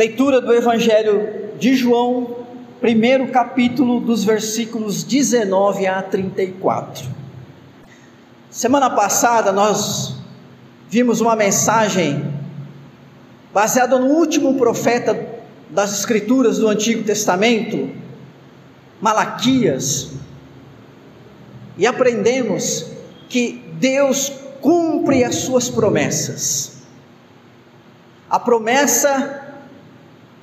Leitura do Evangelho de João, primeiro capítulo, dos versículos 19 a 34. Semana passada nós vimos uma mensagem baseada no último profeta das Escrituras do Antigo Testamento, Malaquias, e aprendemos que Deus cumpre as suas promessas. A promessa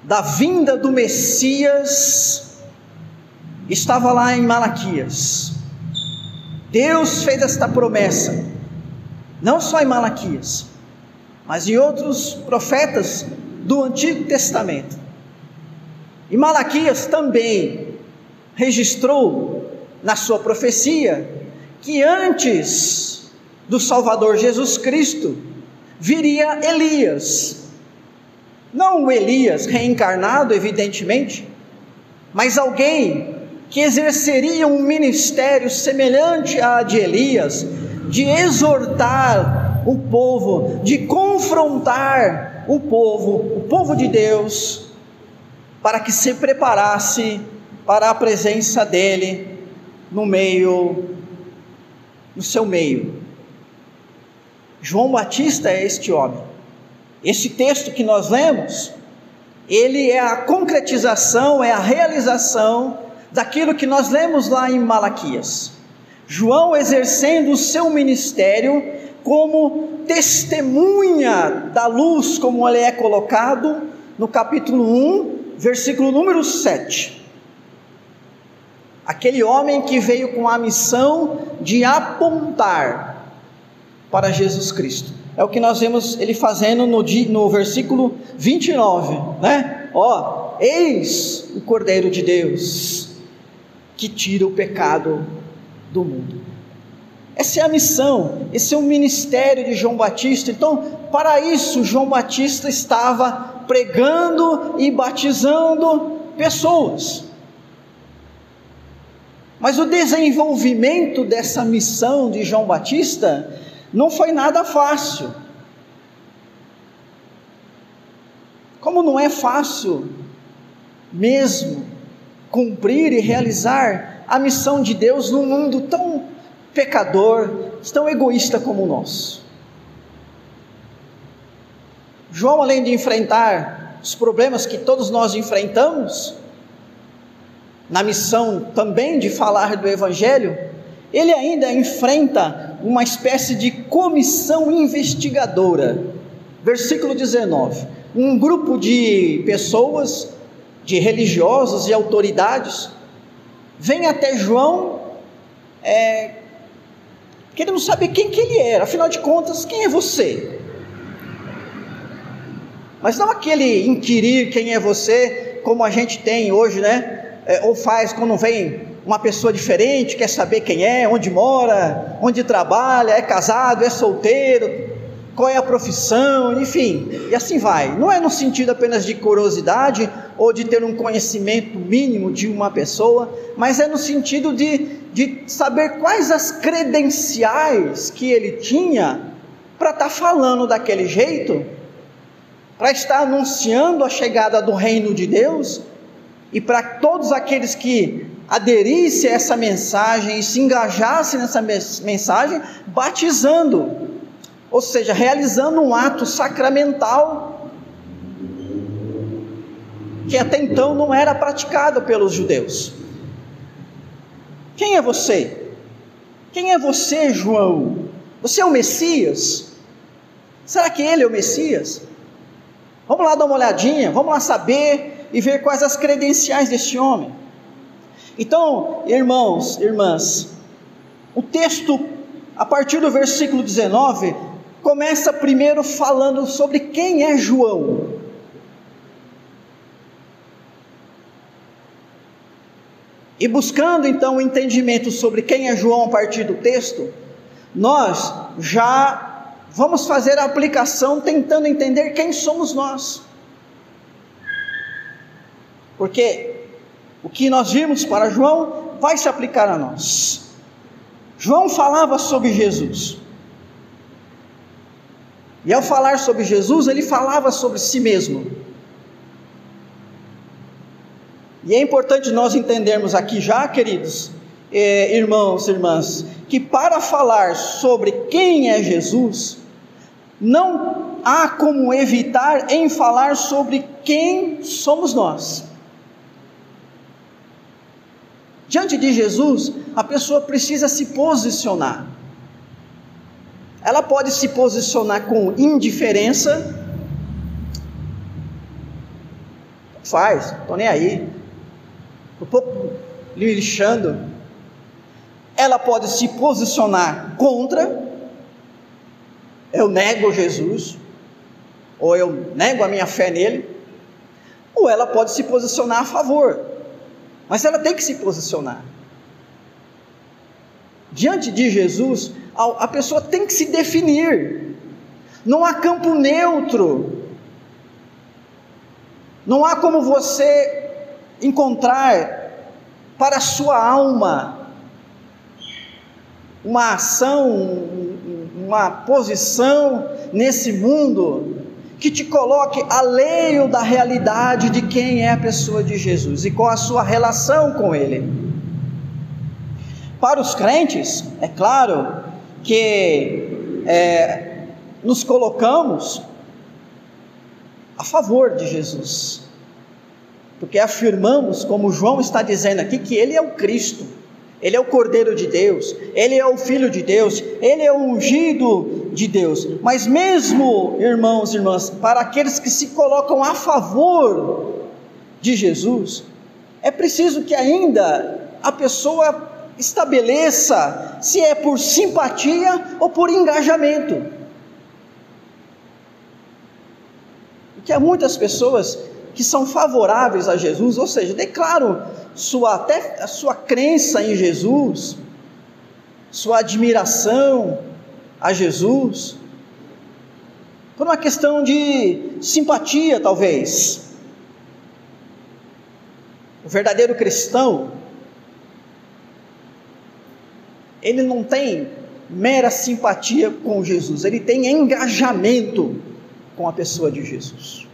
da vinda do Messias estava lá em Malaquias. Deus fez esta promessa, não só em Malaquias, mas em outros profetas do Antigo Testamento. E Malaquias também registrou na sua profecia que antes do Salvador Jesus Cristo viria Elias. Não o Elias reencarnado, evidentemente, mas alguém que exerceria um ministério semelhante a de Elias, de exortar o povo, de confrontar o povo, o povo de Deus, para que se preparasse para a presença dele no meio no seu meio. João Batista é este homem. Esse texto que nós lemos, ele é a concretização, é a realização daquilo que nós lemos lá em Malaquias. João exercendo o seu ministério como testemunha da luz, como ele é colocado no capítulo 1, versículo número 7. Aquele homem que veio com a missão de apontar para Jesus Cristo. É o que nós vemos ele fazendo no, no versículo 29, né? Ó, eis o Cordeiro de Deus que tira o pecado do mundo. Essa é a missão, esse é o ministério de João Batista. Então, para isso, João Batista estava pregando e batizando pessoas. Mas o desenvolvimento dessa missão de João Batista não foi nada fácil. Como não é fácil mesmo cumprir e realizar a missão de Deus num mundo tão pecador, tão egoísta como o nosso. João, além de enfrentar os problemas que todos nós enfrentamos, na missão também de falar do Evangelho, ele ainda enfrenta uma espécie de comissão investigadora. Versículo 19: um grupo de pessoas, de religiosos e autoridades, vem até João, é, querendo saber quem que ele era, afinal de contas, quem é você? Mas não aquele inquirir quem é você, como a gente tem hoje, né? é, ou faz quando vem uma pessoa diferente, quer saber quem é, onde mora, onde trabalha, é casado, é solteiro, qual é a profissão, enfim, e assim vai. Não é no sentido apenas de curiosidade ou de ter um conhecimento mínimo de uma pessoa, mas é no sentido de, de saber quais as credenciais que ele tinha para estar tá falando daquele jeito, para estar anunciando a chegada do reino de Deus e para todos aqueles que aderissem a essa mensagem e se engajassem nessa mensagem, batizando, ou seja, realizando um ato sacramental que até então não era praticado pelos judeus. Quem é você? Quem é você, João? Você é o Messias? Será que ele é o Messias? Vamos lá dar uma olhadinha, vamos lá saber e ver quais as credenciais deste homem. Então, irmãos, irmãs, o texto, a partir do versículo 19, começa primeiro falando sobre quem é João. E buscando então o entendimento sobre quem é João a partir do texto, nós já vamos fazer a aplicação tentando entender quem somos nós. Porque o que nós vimos para João vai se aplicar a nós. João falava sobre Jesus. E ao falar sobre Jesus, ele falava sobre si mesmo. E é importante nós entendermos aqui já, queridos eh, irmãos e irmãs, que para falar sobre quem é Jesus, não há como evitar em falar sobre quem somos nós. Diante de Jesus, a pessoa precisa se posicionar. Ela pode se posicionar com indiferença, faz, estou nem aí, um pouco lixando. Ela pode se posicionar contra, eu nego Jesus, ou eu nego a minha fé nele, ou ela pode se posicionar a favor, mas ela tem que se posicionar. Diante de Jesus, a pessoa tem que se definir, não há campo neutro, não há como você encontrar para a sua alma uma ação, uma posição nesse mundo que te coloque alheio da realidade de quem é a pessoa de Jesus e qual a sua relação com Ele. Para os crentes, é claro que é, nos colocamos a favor de Jesus, porque afirmamos, como João está dizendo aqui, que Ele é o Cristo, Ele é o Cordeiro de Deus, Ele é o Filho de Deus, Ele é o ungido de Deus. Mas, mesmo, irmãos e irmãs, para aqueles que se colocam a favor de Jesus, é preciso que ainda a pessoa estabeleça se é por simpatia ou por engajamento. que há muitas pessoas que são favoráveis a Jesus, ou seja, declaram sua, até a sua crença em Jesus, sua admiração a Jesus, por uma questão de simpatia, talvez. O verdadeiro cristão, ele não tem mera simpatia com Jesus, ele tem engajamento com a pessoa de Jesus.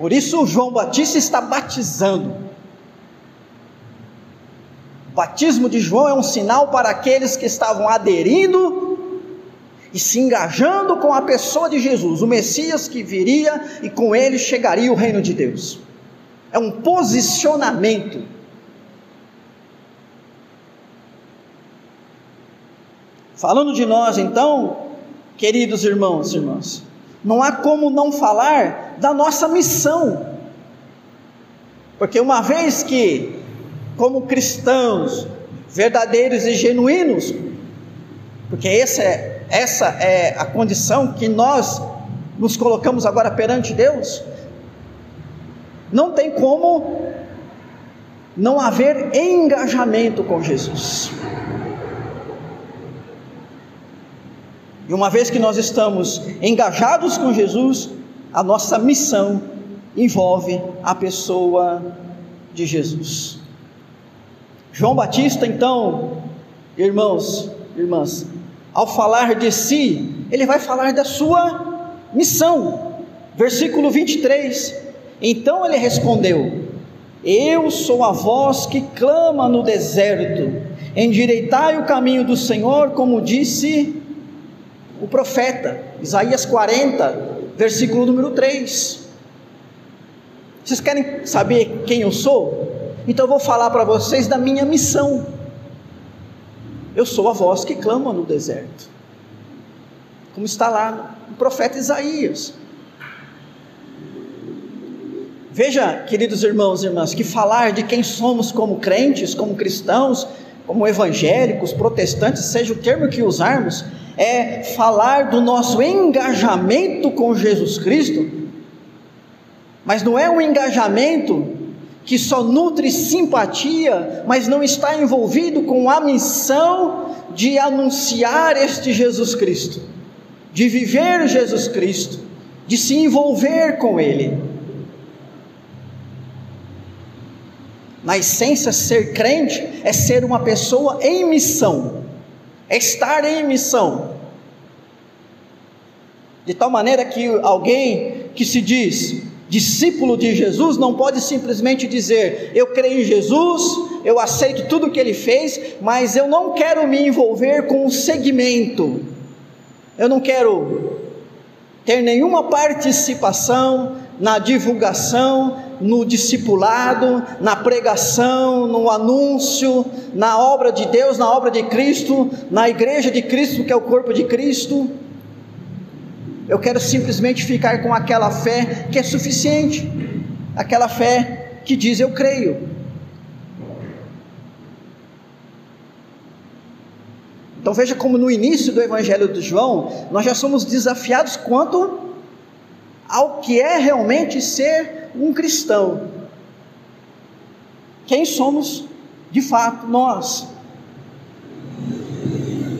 Por isso, João Batista está batizando. O batismo de João é um sinal para aqueles que estavam aderindo e se engajando com a pessoa de Jesus, o Messias que viria e com ele chegaria o reino de Deus. É um posicionamento Falando de nós, então, queridos irmãos e irmãs, não há como não falar da nossa missão, porque uma vez que, como cristãos verdadeiros e genuínos, porque essa é, essa é a condição que nós nos colocamos agora perante Deus, não tem como não haver engajamento com Jesus. E uma vez que nós estamos engajados com Jesus, a nossa missão envolve a pessoa de Jesus. João Batista, então, irmãos, irmãs, ao falar de si, ele vai falar da sua missão. Versículo 23. Então ele respondeu: Eu sou a voz que clama no deserto, endireitai o caminho do Senhor, como disse o profeta, Isaías 40, versículo número 3. Vocês querem saber quem eu sou? Então eu vou falar para vocês da minha missão. Eu sou a voz que clama no deserto. Como está lá no profeta Isaías. Veja, queridos irmãos e irmãs, que falar de quem somos como crentes, como cristãos, como evangélicos, protestantes, seja o termo que usarmos, é falar do nosso engajamento com Jesus Cristo, mas não é um engajamento que só nutre simpatia, mas não está envolvido com a missão de anunciar este Jesus Cristo, de viver Jesus Cristo, de se envolver com Ele. Na essência, ser crente é ser uma pessoa em missão é estar em missão. De tal maneira que alguém que se diz discípulo de Jesus não pode simplesmente dizer: Eu creio em Jesus, eu aceito tudo o que ele fez, mas eu não quero me envolver com o segmento, eu não quero ter nenhuma participação na divulgação, no discipulado, na pregação, no anúncio, na obra de Deus, na obra de Cristo, na igreja de Cristo, que é o corpo de Cristo. Eu quero simplesmente ficar com aquela fé que é suficiente, aquela fé que diz eu creio. Então veja como no início do Evangelho de João, nós já somos desafiados quanto ao que é realmente ser um cristão. Quem somos de fato nós?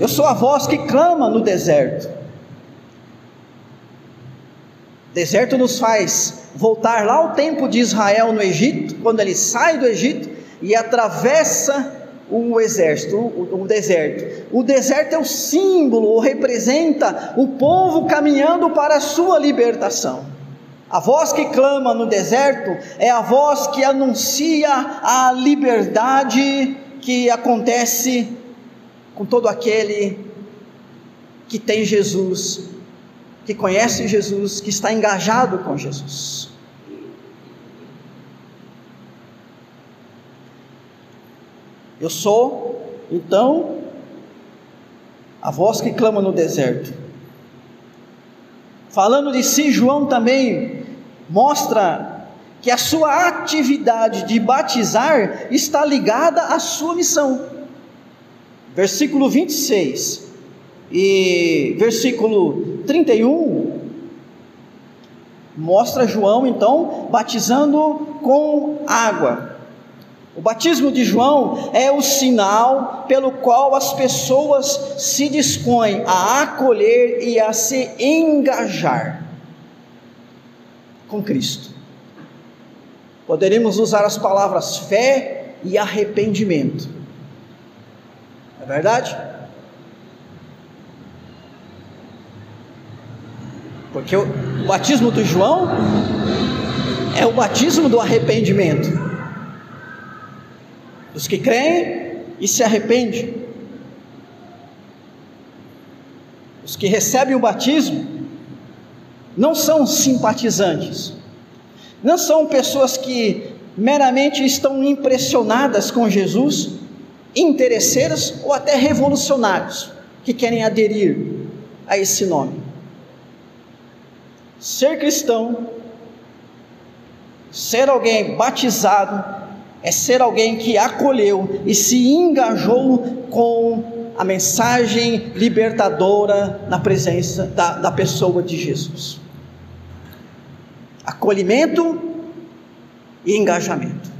Eu sou a voz que clama no deserto. Deserto nos faz voltar lá ao tempo de Israel no Egito, quando ele sai do Egito e atravessa o exército, o, o, deserto. O deserto é o símbolo, ou representa o povo caminhando para a sua libertação. A voz que clama no deserto é a voz que anuncia a liberdade que acontece com todo aquele que tem Jesus, que conhece Jesus, que está engajado com Jesus. Eu sou, então, a voz que clama no deserto. Falando de si, João também mostra que a sua atividade de batizar está ligada à sua missão. Versículo 26 e versículo 31 mostra João então batizando com água. O batismo de João é o sinal pelo qual as pessoas se dispõem a acolher e a se engajar com Cristo. Poderíamos usar as palavras fé e arrependimento. É verdade? Porque o batismo do João é o batismo do arrependimento dos que creem e se arrependem. Os que recebem o batismo não são simpatizantes, não são pessoas que meramente estão impressionadas com Jesus, interesseiras ou até revolucionários que querem aderir a esse nome. Ser cristão, ser alguém batizado, é ser alguém que acolheu e se engajou com a mensagem libertadora na presença da, da pessoa de Jesus. Acolhimento e engajamento.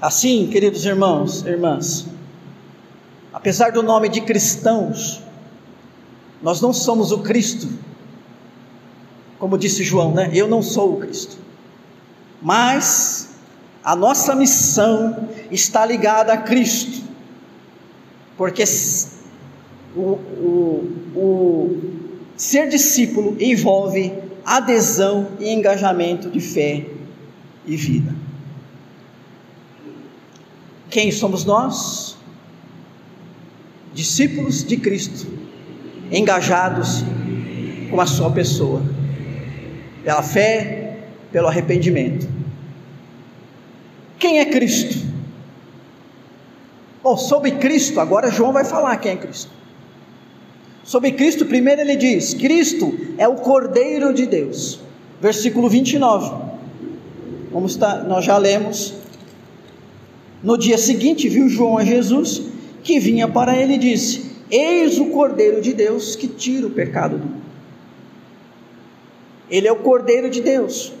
Assim, queridos irmãos, irmãs, apesar do nome de cristãos, nós não somos o Cristo como disse João, né? Eu não sou o Cristo. Mas a nossa missão está ligada a Cristo, porque o, o, o ser discípulo envolve adesão e engajamento de fé e vida. Quem somos nós? Discípulos de Cristo, engajados com a sua pessoa pela fé, pelo arrependimento. Quem é Cristo? Bom, sobre Cristo, agora João vai falar quem é Cristo. Sobre Cristo, primeiro ele diz: Cristo é o Cordeiro de Deus. Versículo 29. Vamos estar, nós já lemos. No dia seguinte, viu João a Jesus, que vinha para ele e disse: Eis o Cordeiro de Deus que tira o pecado do mundo. Ele é o Cordeiro de Deus.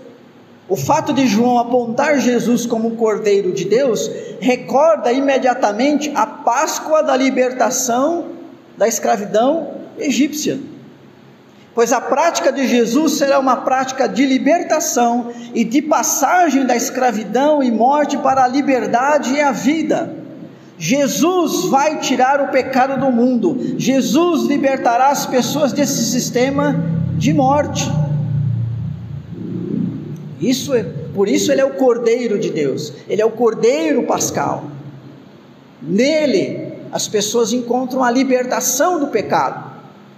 O fato de João apontar Jesus como o Cordeiro de Deus recorda imediatamente a Páscoa da libertação da escravidão egípcia. Pois a prática de Jesus será uma prática de libertação e de passagem da escravidão e morte para a liberdade e a vida. Jesus vai tirar o pecado do mundo, Jesus libertará as pessoas desse sistema de morte. Isso é, por isso ele é o Cordeiro de Deus, ele é o Cordeiro Pascal. Nele as pessoas encontram a libertação do pecado,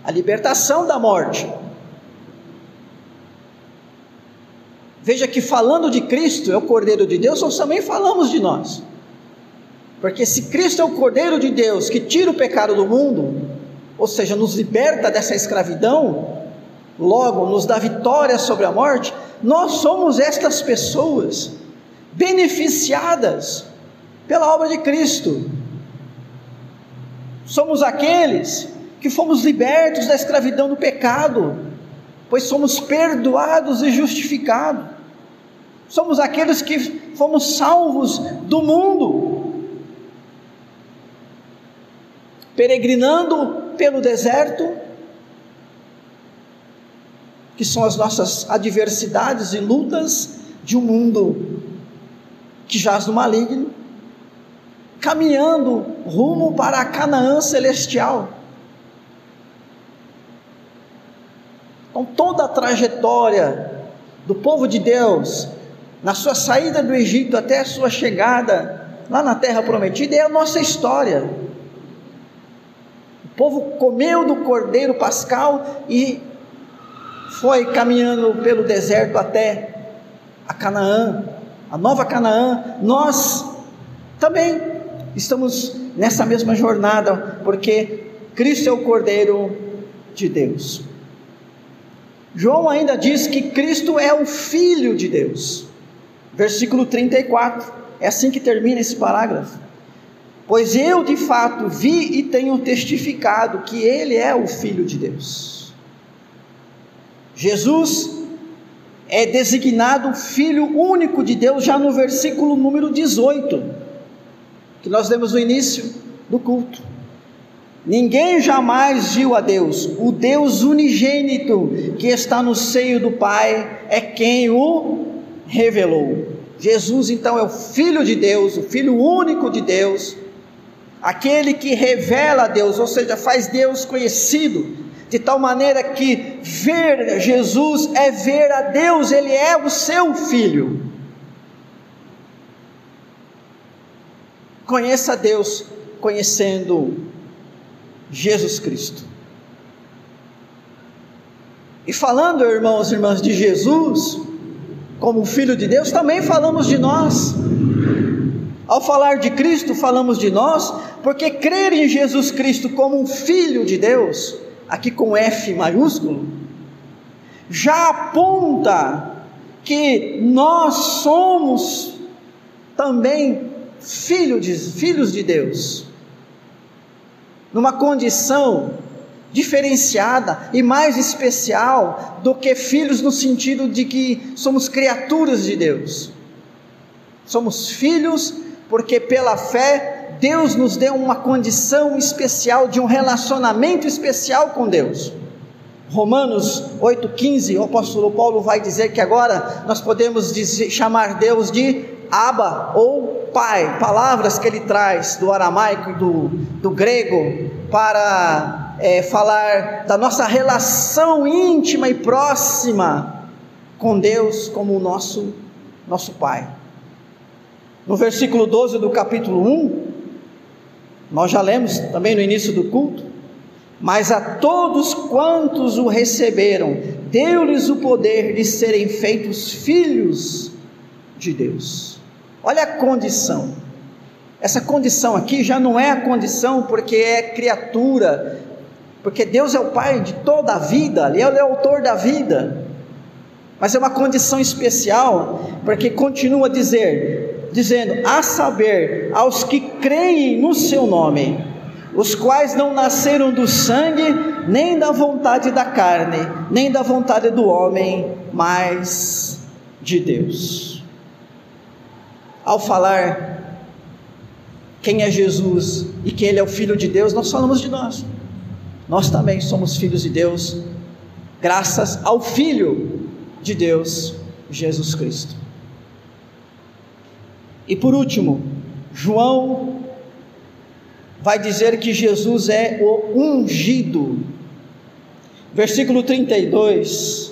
a libertação da morte. Veja que falando de Cristo é o Cordeiro de Deus, nós também falamos de nós. Porque se Cristo é o Cordeiro de Deus que tira o pecado do mundo, ou seja, nos liberta dessa escravidão, logo nos dá vitória sobre a morte, nós somos estas pessoas beneficiadas pela obra de Cristo. Somos aqueles que fomos libertos da escravidão do pecado, pois somos perdoados e justificados. Somos aqueles que fomos salvos do mundo, peregrinando pelo deserto, que são as nossas adversidades e lutas de um mundo que jaz no maligno, caminhando rumo para a Canaã celestial. Então, toda a trajetória do povo de Deus, na sua saída do Egito até a sua chegada lá na terra prometida, é a nossa história. O povo comeu do cordeiro pascal e foi caminhando pelo deserto até a Canaã, a nova Canaã. Nós também estamos nessa mesma jornada, porque Cristo é o Cordeiro de Deus. João ainda diz que Cristo é o Filho de Deus. Versículo 34, é assim que termina esse parágrafo. Pois eu de fato vi e tenho testificado que Ele é o Filho de Deus. Jesus é designado Filho único de Deus já no versículo número 18, que nós lemos no início do culto. Ninguém jamais viu a Deus, o Deus unigênito que está no seio do Pai é quem o revelou. Jesus então é o Filho de Deus, o Filho único de Deus, aquele que revela a Deus, ou seja, faz Deus conhecido, de tal maneira que ver Jesus é ver a Deus, ele é o seu Filho. Conheça Deus conhecendo Jesus Cristo. E falando, irmãos e irmãs, de Jesus, como Filho de Deus, também falamos de nós. Ao falar de Cristo, falamos de nós, porque crer em Jesus Cristo como um Filho de Deus, aqui com F maiúsculo, já aponta que nós somos também filho de, filhos de Deus, numa condição diferenciada e mais especial do que filhos no sentido de que somos criaturas de Deus. Somos filhos porque pela fé Deus nos deu uma condição especial de um relacionamento especial com Deus. Romanos 8,15, o apóstolo Paulo vai dizer que agora nós podemos dizer, chamar Deus de Abba ou Pai, palavras que ele traz do aramaico e do, do grego para é, falar da nossa relação íntima e próxima com Deus como o nosso, nosso Pai. No versículo 12 do capítulo 1, nós já lemos também no início do culto, mas a todos quantos o receberam, deu-lhes o poder de serem feitos filhos de Deus. Olha a condição. Essa condição aqui já não é a condição porque é criatura, porque Deus é o Pai de toda a vida, Ele é o autor da vida, mas é uma condição especial, porque continua a dizer, dizendo, a saber, aos que creem no seu nome, os quais não nasceram do sangue, nem da vontade da carne, nem da vontade do homem, mas de Deus. Ao falar quem é Jesus e que Ele é o Filho de Deus, nós falamos de nós nós também somos filhos de Deus, graças ao Filho de Deus, Jesus Cristo. E por último, João vai dizer que Jesus é o ungido. Versículo 32.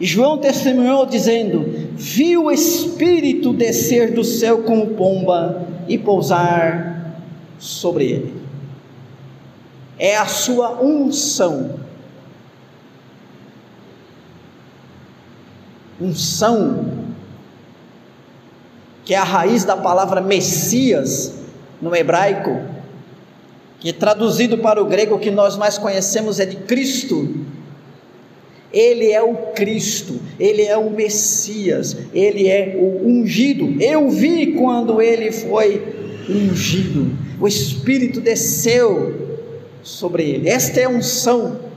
João testemunhou dizendo: Vi o Espírito descer do céu como pomba e pousar sobre ele. É a sua unção. Unção, que é a raiz da palavra Messias no hebraico, que traduzido para o grego que nós mais conhecemos é de Cristo. Ele é o Cristo, ele é o Messias, ele é o ungido. Eu vi quando ele foi ungido, o Espírito desceu sobre ele. Esta é a unção.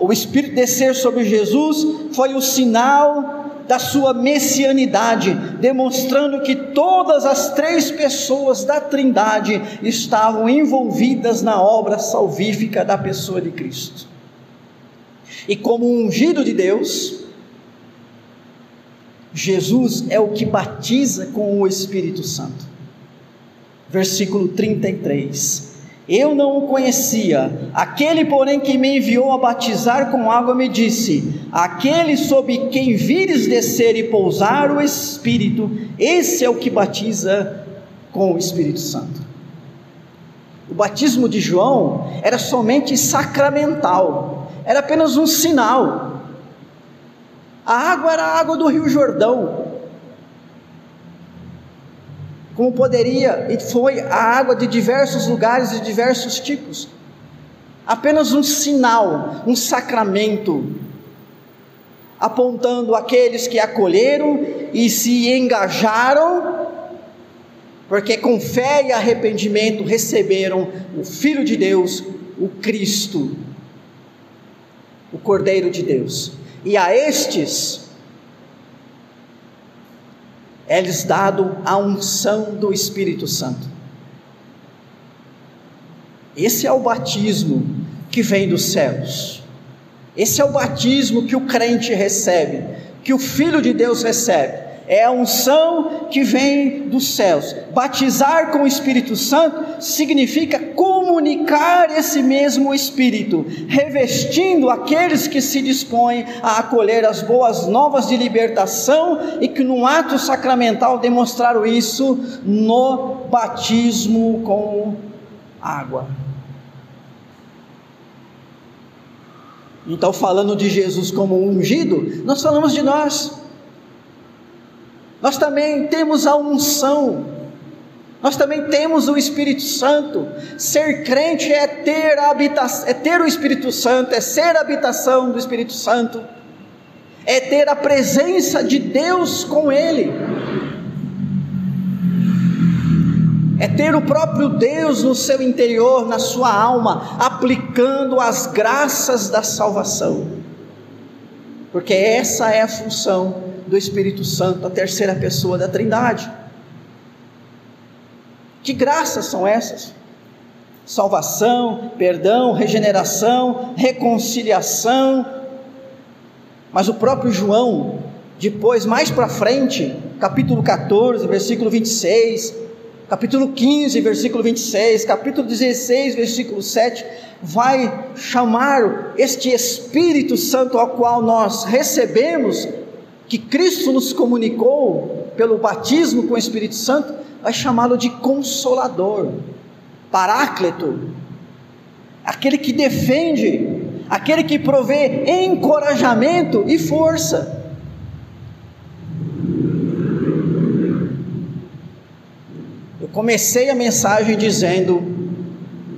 o Espírito descer sobre Jesus foi o sinal da sua messianidade, demonstrando que todas as três pessoas da Trindade estavam envolvidas na obra salvífica da pessoa de Cristo. E como ungido de Deus, Jesus é o que batiza com o Espírito Santo. Versículo 33. Eu não o conhecia. Aquele, porém, que me enviou a batizar com água, me disse: Aquele sob quem vires descer e pousar o Espírito, esse é o que batiza com o Espírito Santo. O batismo de João era somente sacramental, era apenas um sinal. A água era a água do Rio Jordão, como poderia e foi a água de diversos lugares e diversos tipos. Apenas um sinal, um sacramento, apontando aqueles que acolheram e se engajaram, porque com fé e arrependimento receberam o Filho de Deus, o Cristo, o Cordeiro de Deus. E a estes, é-lhes dado a unção do Espírito Santo. Esse é o batismo que vem dos céus. Esse é o batismo que o crente recebe, que o Filho de Deus recebe é a unção que vem dos céus. Batizar com o Espírito Santo significa comunicar esse mesmo Espírito, revestindo aqueles que se dispõem a acolher as boas novas de libertação e que no ato sacramental demonstraram isso no batismo com água. Então, falando de Jesus como ungido, nós falamos de nós nós também temos a unção, nós também temos o Espírito Santo. Ser crente é ter, a é ter o Espírito Santo, é ser a habitação do Espírito Santo, é ter a presença de Deus com Ele, é ter o próprio Deus no seu interior, na sua alma, aplicando as graças da salvação, porque essa é a função do Espírito Santo, a terceira pessoa da Trindade. Que graças são essas? Salvação, perdão, regeneração, reconciliação. Mas o próprio João, depois, mais para frente, capítulo 14, versículo 26, capítulo 15, versículo 26, capítulo 16, versículo 7, vai chamar este Espírito Santo ao qual nós recebemos que Cristo nos comunicou pelo batismo com o Espírito Santo, vai chamá-lo de consolador, paráclito, aquele que defende, aquele que provê encorajamento e força. Eu comecei a mensagem dizendo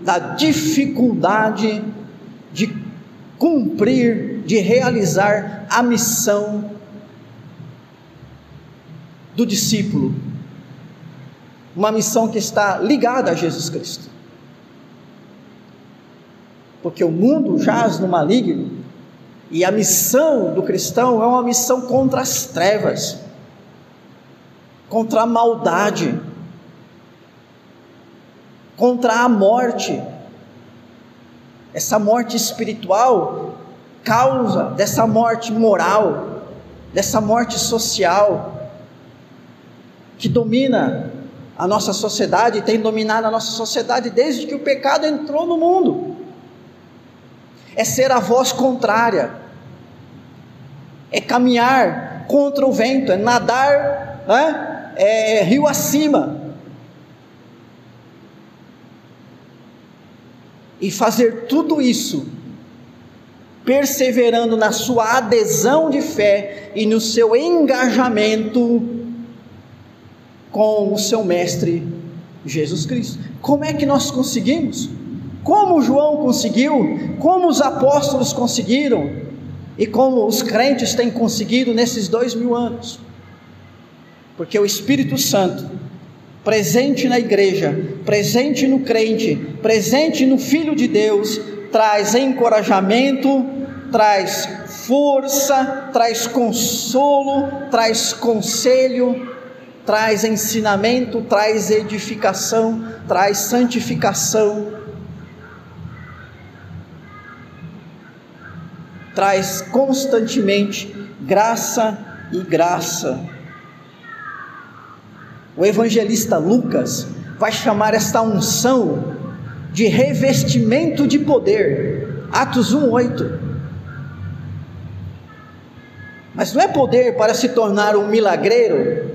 da dificuldade de cumprir, de realizar a missão do discípulo, uma missão que está ligada a Jesus Cristo. Porque o mundo jaz no maligno, e a missão do cristão é uma missão contra as trevas, contra a maldade, contra a morte. Essa morte espiritual, causa dessa morte moral, dessa morte social que domina a nossa sociedade, tem dominado a nossa sociedade desde que o pecado entrou no mundo. É ser a voz contrária, é caminhar contra o vento, é nadar né? é rio acima. E fazer tudo isso perseverando na sua adesão de fé e no seu engajamento com o seu mestre Jesus Cristo. Como é que nós conseguimos? Como João conseguiu? Como os apóstolos conseguiram? E como os crentes têm conseguido nesses dois mil anos? Porque o Espírito Santo, presente na igreja, presente no crente, presente no Filho de Deus, traz encorajamento, traz força, traz consolo, traz conselho, traz ensinamento, traz edificação, traz santificação, traz constantemente graça e graça. O evangelista Lucas vai chamar esta unção de revestimento de poder. Atos 1:8. Mas não é poder para se tornar um milagreiro,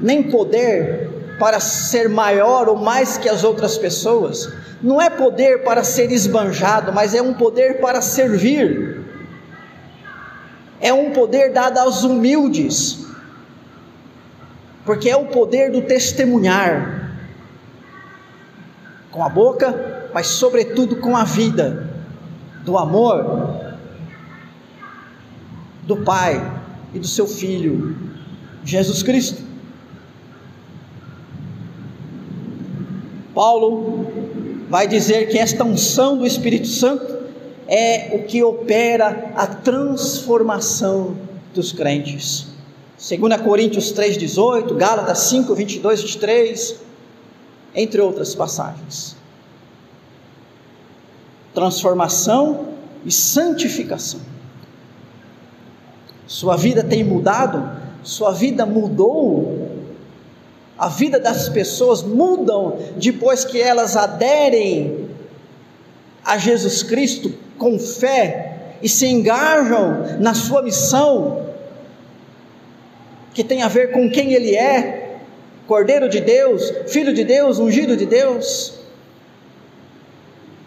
nem poder para ser maior ou mais que as outras pessoas, não é poder para ser esbanjado, mas é um poder para servir, é um poder dado aos humildes, porque é o poder do testemunhar, com a boca, mas sobretudo com a vida, do amor do Pai e do seu Filho, Jesus Cristo. Paulo vai dizer que esta unção do Espírito Santo é o que opera a transformação dos crentes. 2 Coríntios 3,18, Gálatas 5, 22, 23, entre outras passagens. Transformação e santificação. Sua vida tem mudado? Sua vida mudou a vida das pessoas mudam depois que elas aderem a Jesus Cristo com fé e se engajam na sua missão, que tem a ver com quem Ele é, Cordeiro de Deus, Filho de Deus, ungido de Deus.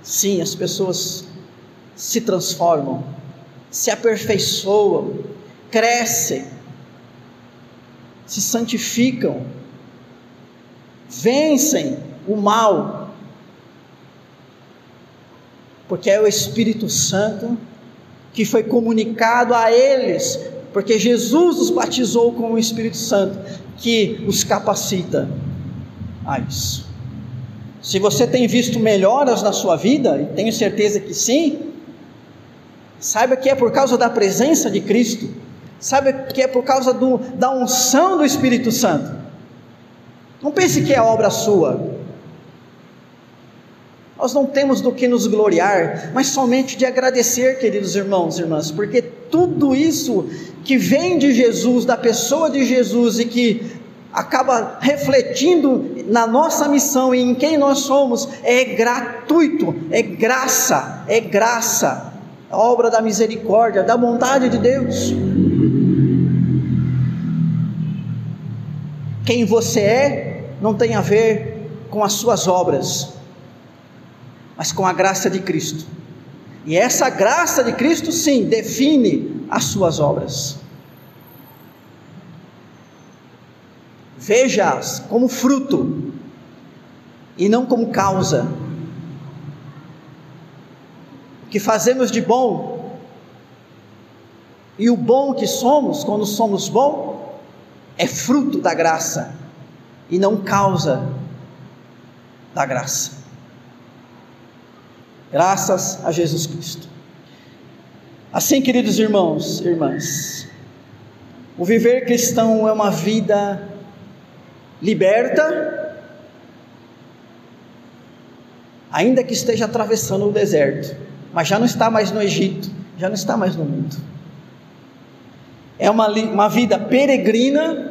Sim, as pessoas se transformam, se aperfeiçoam, crescem, se santificam vencem o mal, porque é o Espírito Santo que foi comunicado a eles, porque Jesus os batizou com o Espírito Santo, que os capacita a isso. Se você tem visto melhoras na sua vida, e tenho certeza que sim, saiba que é por causa da presença de Cristo, saiba que é por causa do, da unção do Espírito Santo. Não pense que é obra sua. Nós não temos do que nos gloriar, mas somente de agradecer, queridos irmãos e irmãs, porque tudo isso que vem de Jesus, da pessoa de Jesus e que acaba refletindo na nossa missão e em quem nós somos, é gratuito, é graça, é graça, obra da misericórdia, da bondade de Deus. Quem você é não tem a ver com as suas obras, mas com a graça de Cristo. E essa graça de Cristo, sim, define as suas obras. Veja-as como fruto e não como causa. O que fazemos de bom e o bom que somos, quando somos bom, é fruto da graça e não causa da graça. Graças a Jesus Cristo. Assim, queridos irmãos e irmãs, o viver cristão é uma vida liberta, ainda que esteja atravessando o deserto, mas já não está mais no Egito, já não está mais no mundo. É uma, uma vida peregrina,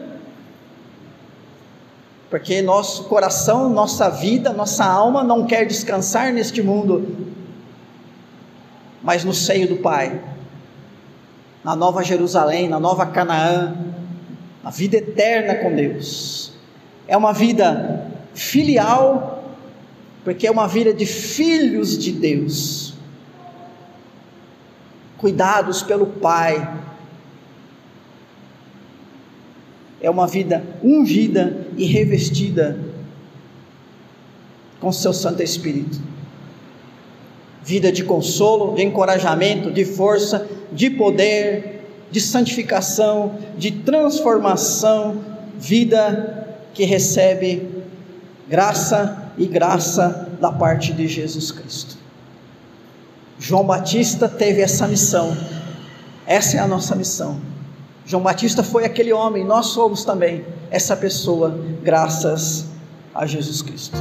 porque nosso coração, nossa vida, nossa alma não quer descansar neste mundo, mas no seio do Pai, na Nova Jerusalém, na Nova Canaã, na vida eterna com Deus. É uma vida filial, porque é uma vida de filhos de Deus, cuidados pelo Pai, é uma vida ungida e revestida com seu Santo Espírito. Vida de consolo, de encorajamento, de força, de poder, de santificação, de transformação, vida que recebe graça e graça da parte de Jesus Cristo. João Batista teve essa missão, essa é a nossa missão João Batista foi aquele homem, nós somos também essa pessoa, graças a Jesus Cristo.